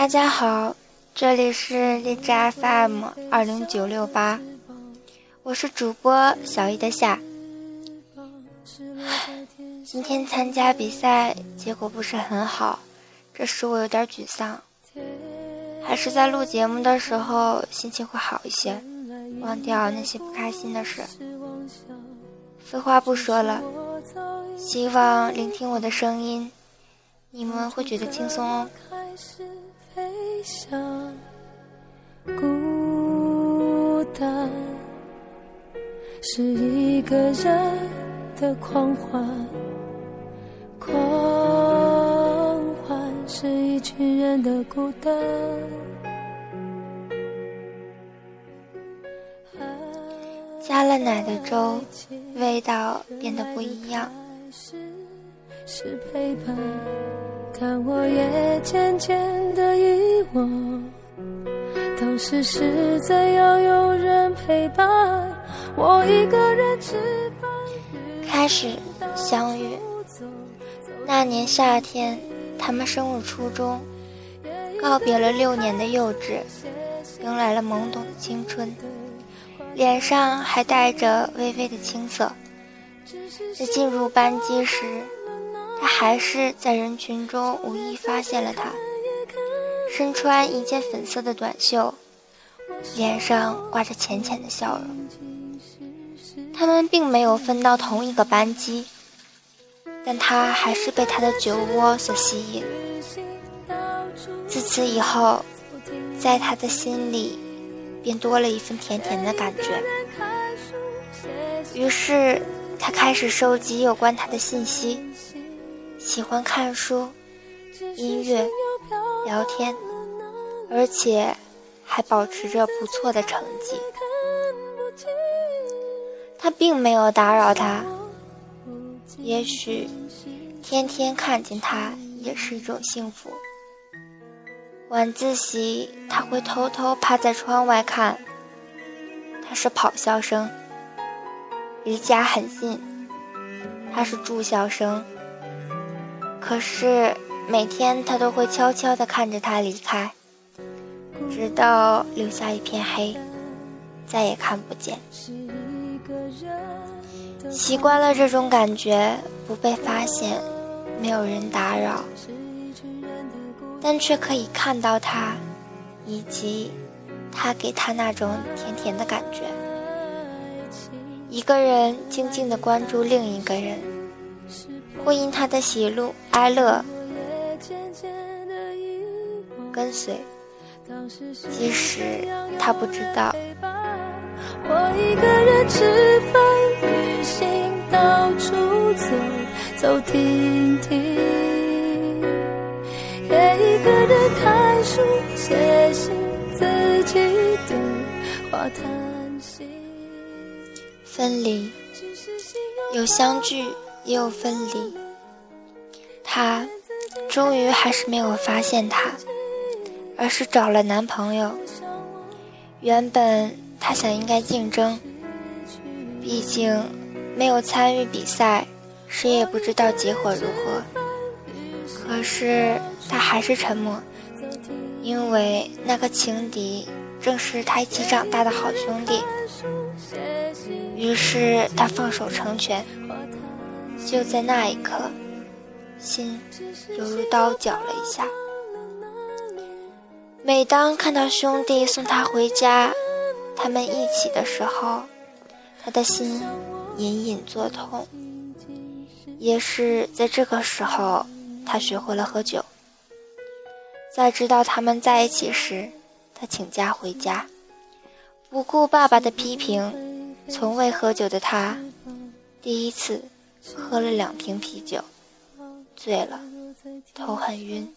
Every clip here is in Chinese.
大家好，这里是荔枝 FM 二零九六八，我是主播小易的夏。今天参加比赛，结果不是很好，这使我有点沮丧。还是在录节目的时候，心情会好一些，忘掉那些不开心的事。废话不说了，希望聆听我的声音，你们会觉得轻松哦。想孤单是一个人的狂欢，狂欢是一群人的孤单。加了奶的粥，味道变得不一样。是陪伴，但我也渐渐的遗忘。当时实在要有人陪伴，我一个人吃饭。开始相遇，那年夏天，他们升入初中，告别了六年的幼稚，迎来了懵懂的青春。脸上还带着微微的青涩。在进入班级时，他还是在人群中无意发现了他，身穿一件粉色的短袖，脸上挂着浅浅的笑容。他们并没有分到同一个班级，但他还是被他的酒窝所吸引。自此以后，在他的心里。便多了一份甜甜的感觉。于是，他开始收集有关他的信息，喜欢看书、音乐、聊天，而且还保持着不错的成绩。他并没有打扰他，也许天天看见他也是一种幸福。晚自习，他会偷偷趴在窗外看。他是跑校生，离家很近。他是住校生，可是每天他都会悄悄地看着他离开，直到留下一片黑，再也看不见。习惯了这种感觉，不被发现，没有人打扰。但却可以看到他，以及他给他那种甜甜的感觉。一个人静静地关注另一个人，会因他的喜怒哀乐跟随，即使他不知道。我一个人吃饭、旅行、到处走走停停。一个人看书写信自己对话叹息分离有相聚又分离她终于还是没有发现他而是找了男朋友原本她想应该竞争毕竟没有参与比赛谁也不知道结果如何可是他还是沉默，因为那个情敌正是他一起长大的好兄弟。于是他放手成全。就在那一刻，心犹如刀绞了一下。每当看到兄弟送他回家，他们一起的时候，他的心隐隐作痛。也是在这个时候，他学会了喝酒。在知道他们在一起时，他请假回家，不顾爸爸的批评。从未喝酒的他，第一次喝了两瓶啤酒，醉了，头很晕。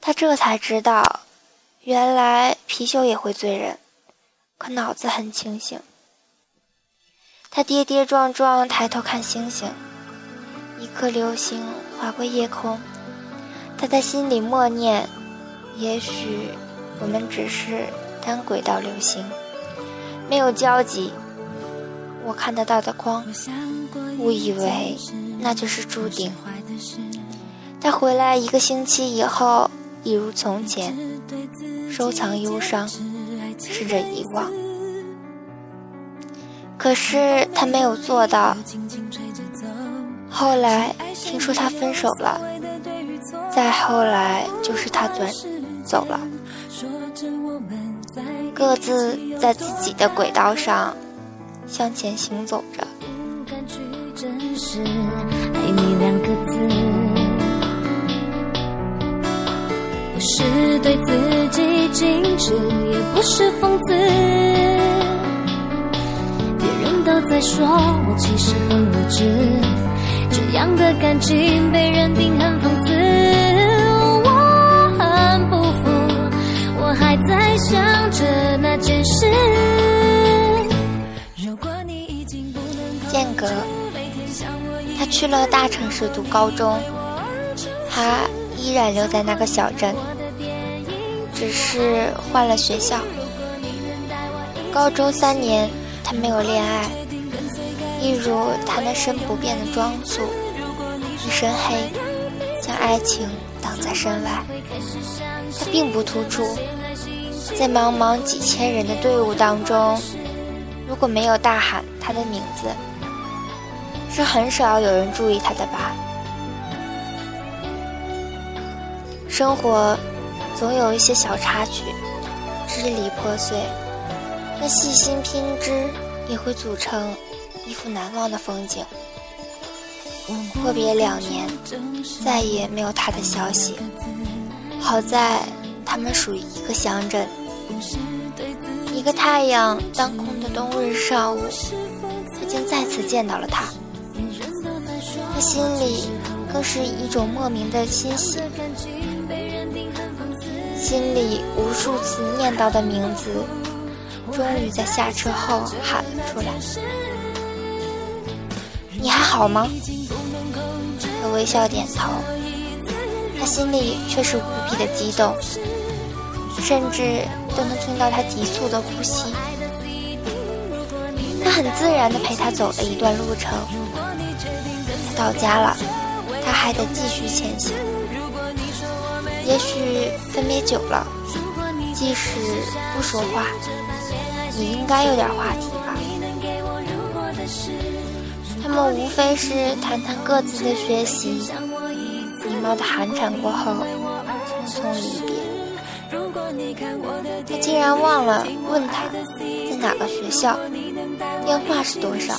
他这才知道，原来啤酒也会醉人，可脑子很清醒。他跌跌撞撞抬头看星星，一颗流星。划过夜空，他在心里默念：“也许我们只是单轨道流星，没有交集。我看得到的光，误以为那就是注定。他回来一个星期以后，一如从前，收藏忧伤，试着遗忘。可是他没有做到。后来听说他分手了，再后来就是他转走了，各自在自己的轨道上向前行走着。不是对自己矜持，也不是讽刺。别人都在说我其实很无知，这样的感情被认定很讽刺，我很不服，我还在想着那件事。间隔，他去了大城市读高中，他依然留在那个小镇，只是换了学校。高中三年，他没有恋爱。一如他那身不变的装束，一身黑，将爱情挡在身外。他并不突出，在茫茫几千人的队伍当中，如果没有大喊他的名字，是很少有人注意他的吧。生活总有一些小插曲，支离破碎，但细心拼织也会组成。一幅难忘的风景。阔别两年，再也没有他的消息。好在他们属于一个乡镇。一个太阳当空冬日上午，他竟再次见到了他。他心里更是一种莫名的欣喜，心里无数次念叨的名字，终于在下车后喊了出来。你还好吗？他微笑点头，他心里却是无比的激动，甚至都能听到他急促的呼吸。很自然地陪他走了一段路程，到家了，他还得继续前行。也许分别久了，即使不说话，也应该有点话题吧。他们无非是谈谈各自的学习，礼貌的寒暄过后，匆匆离别。他竟然忘了问他在哪个学校，电话是多少。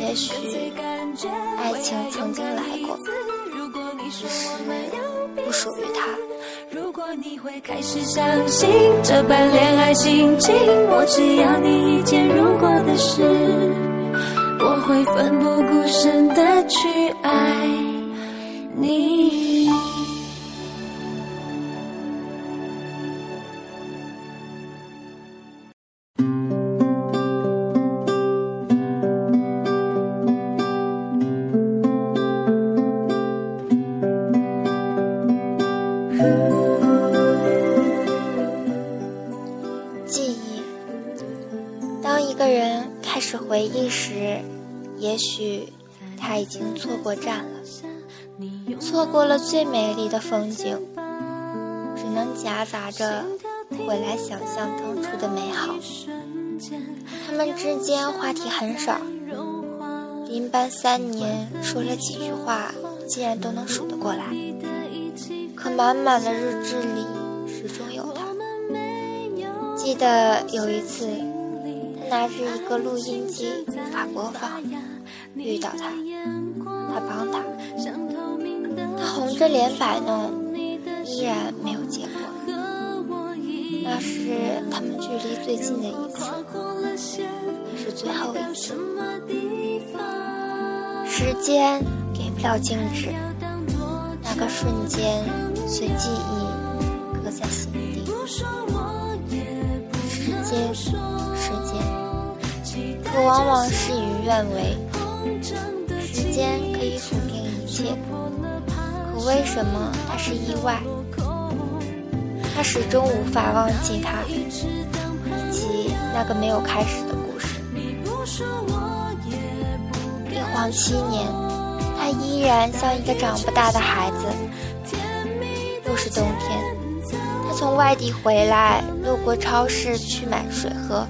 也许爱情曾经来过，只是不属于他。如果你会开始相信这般恋爱心情，我只要你一件如果的事。我会奋不顾身的去记忆，当一个人开始回忆时。也许他已经错过站了，错过了最美丽的风景，只能夹杂着回来想象当初的美好。他们之间话题很少，临班三年说了几句话，竟然都能数得过来。满满的日志里始终有他。记得有一次。他拿着一个录音机无法播放，遇到他，他帮他，他红着脸摆弄，依然没有结果。那是他们距离最近的一次，也是最后一次。时间给不了静止，那个瞬间随记忆搁在心底。时间。时间可往往事与愿违，时间可以抚平一切，可为什么它是意外？他始终无法忘记他，以及那个没有开始的故事。一晃七年，他依然像一个长不大的孩子。是冬天，他从外地回来，路过超市去买水喝。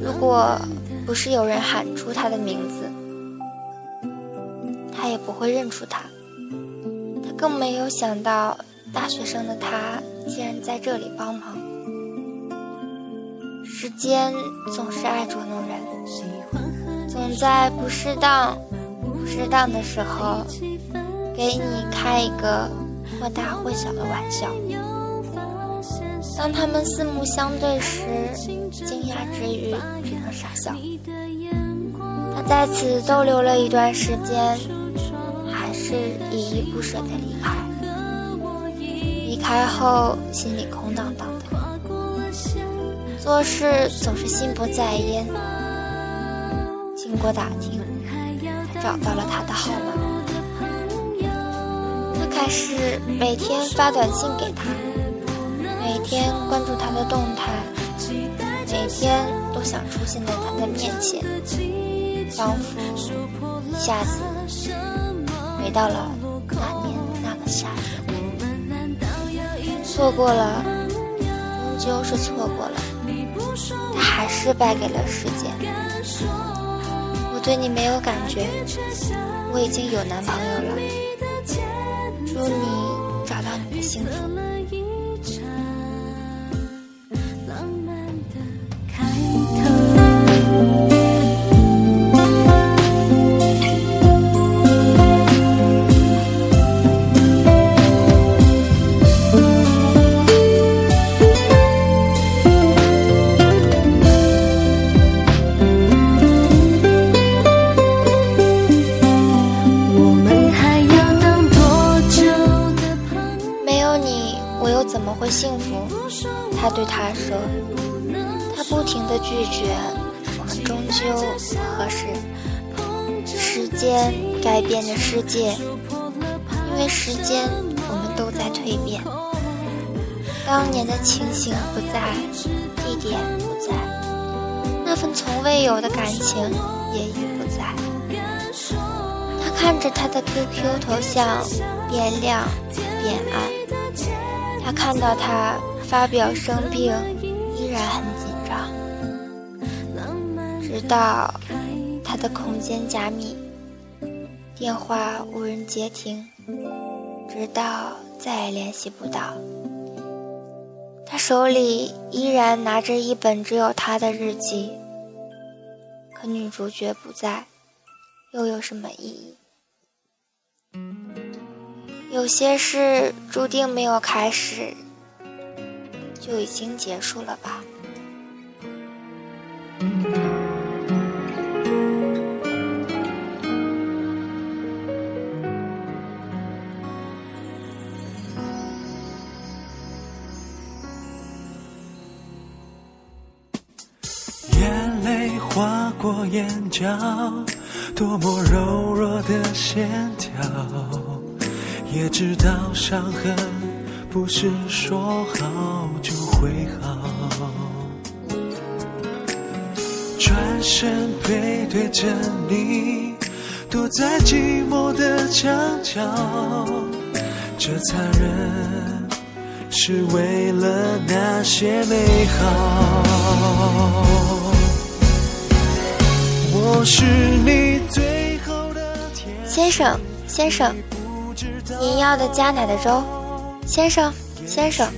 如果不是有人喊出他的名字，他也不会认出他。他更没有想到，大学生的他竟然在这里帮忙。时间总是爱捉弄人，总在不适当、不适当的时候，给你开一个。或大或小的玩笑。当他们四目相对时，惊讶之余只能傻笑。他在此逗留了一段时间，还是依依不舍地离开。离开后，心里空荡荡的，做事总是心不在焉。经过打听，他找到了他的号码。开始每天发短信给他，每天关注他的动态，每天都想出现在他的面前，仿佛一下子回到了那年那个夏天。错过了，终究是错过了，他还是败给了时间。我对你没有感觉，我已经有男朋友了。祝你找到你的幸福。改变了世界，因为时间，我们都在蜕变。当年的情形不在，地点不在，那份从未有的感情也已不在。他看着他的 QQ 头像变亮变暗，他看到他发表生病，依然很紧张。直到他的空间加密，电话无人接听，直到再也联系不到。他手里依然拿着一本只有他的日记，可女主角不在，又有什么意义？有些事注定没有开始，就已经结束了吧。眼角，多么柔弱的线条，也知道伤痕不是说好就会好。转身背对着你，躲在寂寞的墙角，这残忍是为了那些美好。先生，先生，您要的加奶的粥。先生，先生，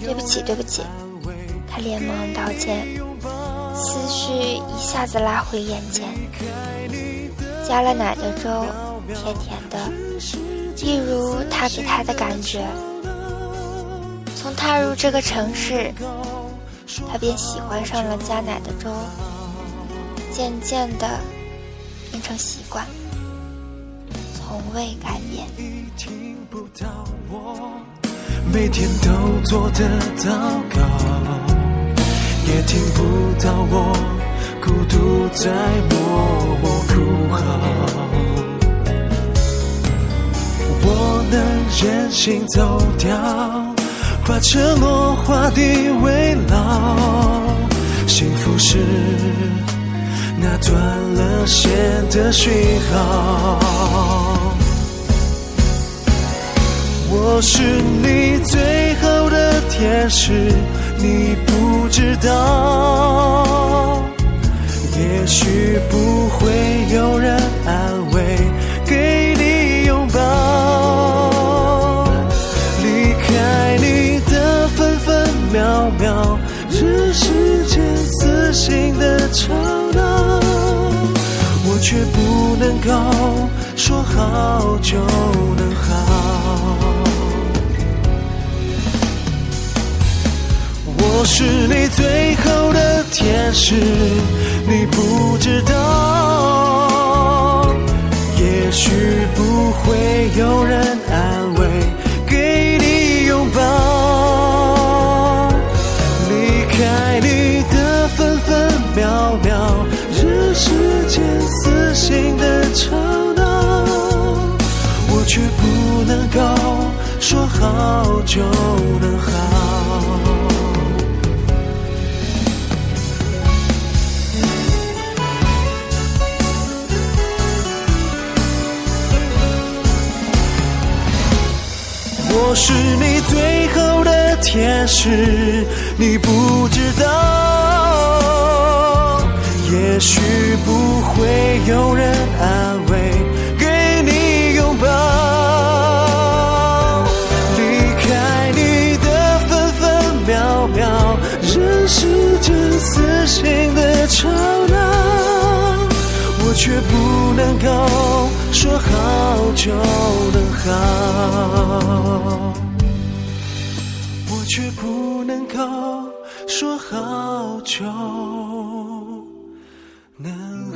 对不起，对不起。他连忙道歉，思绪一下子拉回眼前。加了奶的粥，甜甜的，一如他给他的感觉。从踏入这个城市，他便喜欢上了加奶的粥。渐渐的变成习惯，从未改变。每天都做的祷告，也听不到我孤独在默默哭嚎。我能任性走掉，把承诺画地为牢。幸福是。那断了线的讯号。我是你最后的天使，你不知道。也许不会有人安却不能够说好就能好。我是你最后的天使，你不知道。也许不会有人安慰，吵闹，我却不能够说好就能好。我是你最后的天使，你不知道。也许不会有人安慰，给你拥抱。离开你的分分秒秒，任时间撕心的吵闹，我却不能够说好就能好。我却不能够说好就能。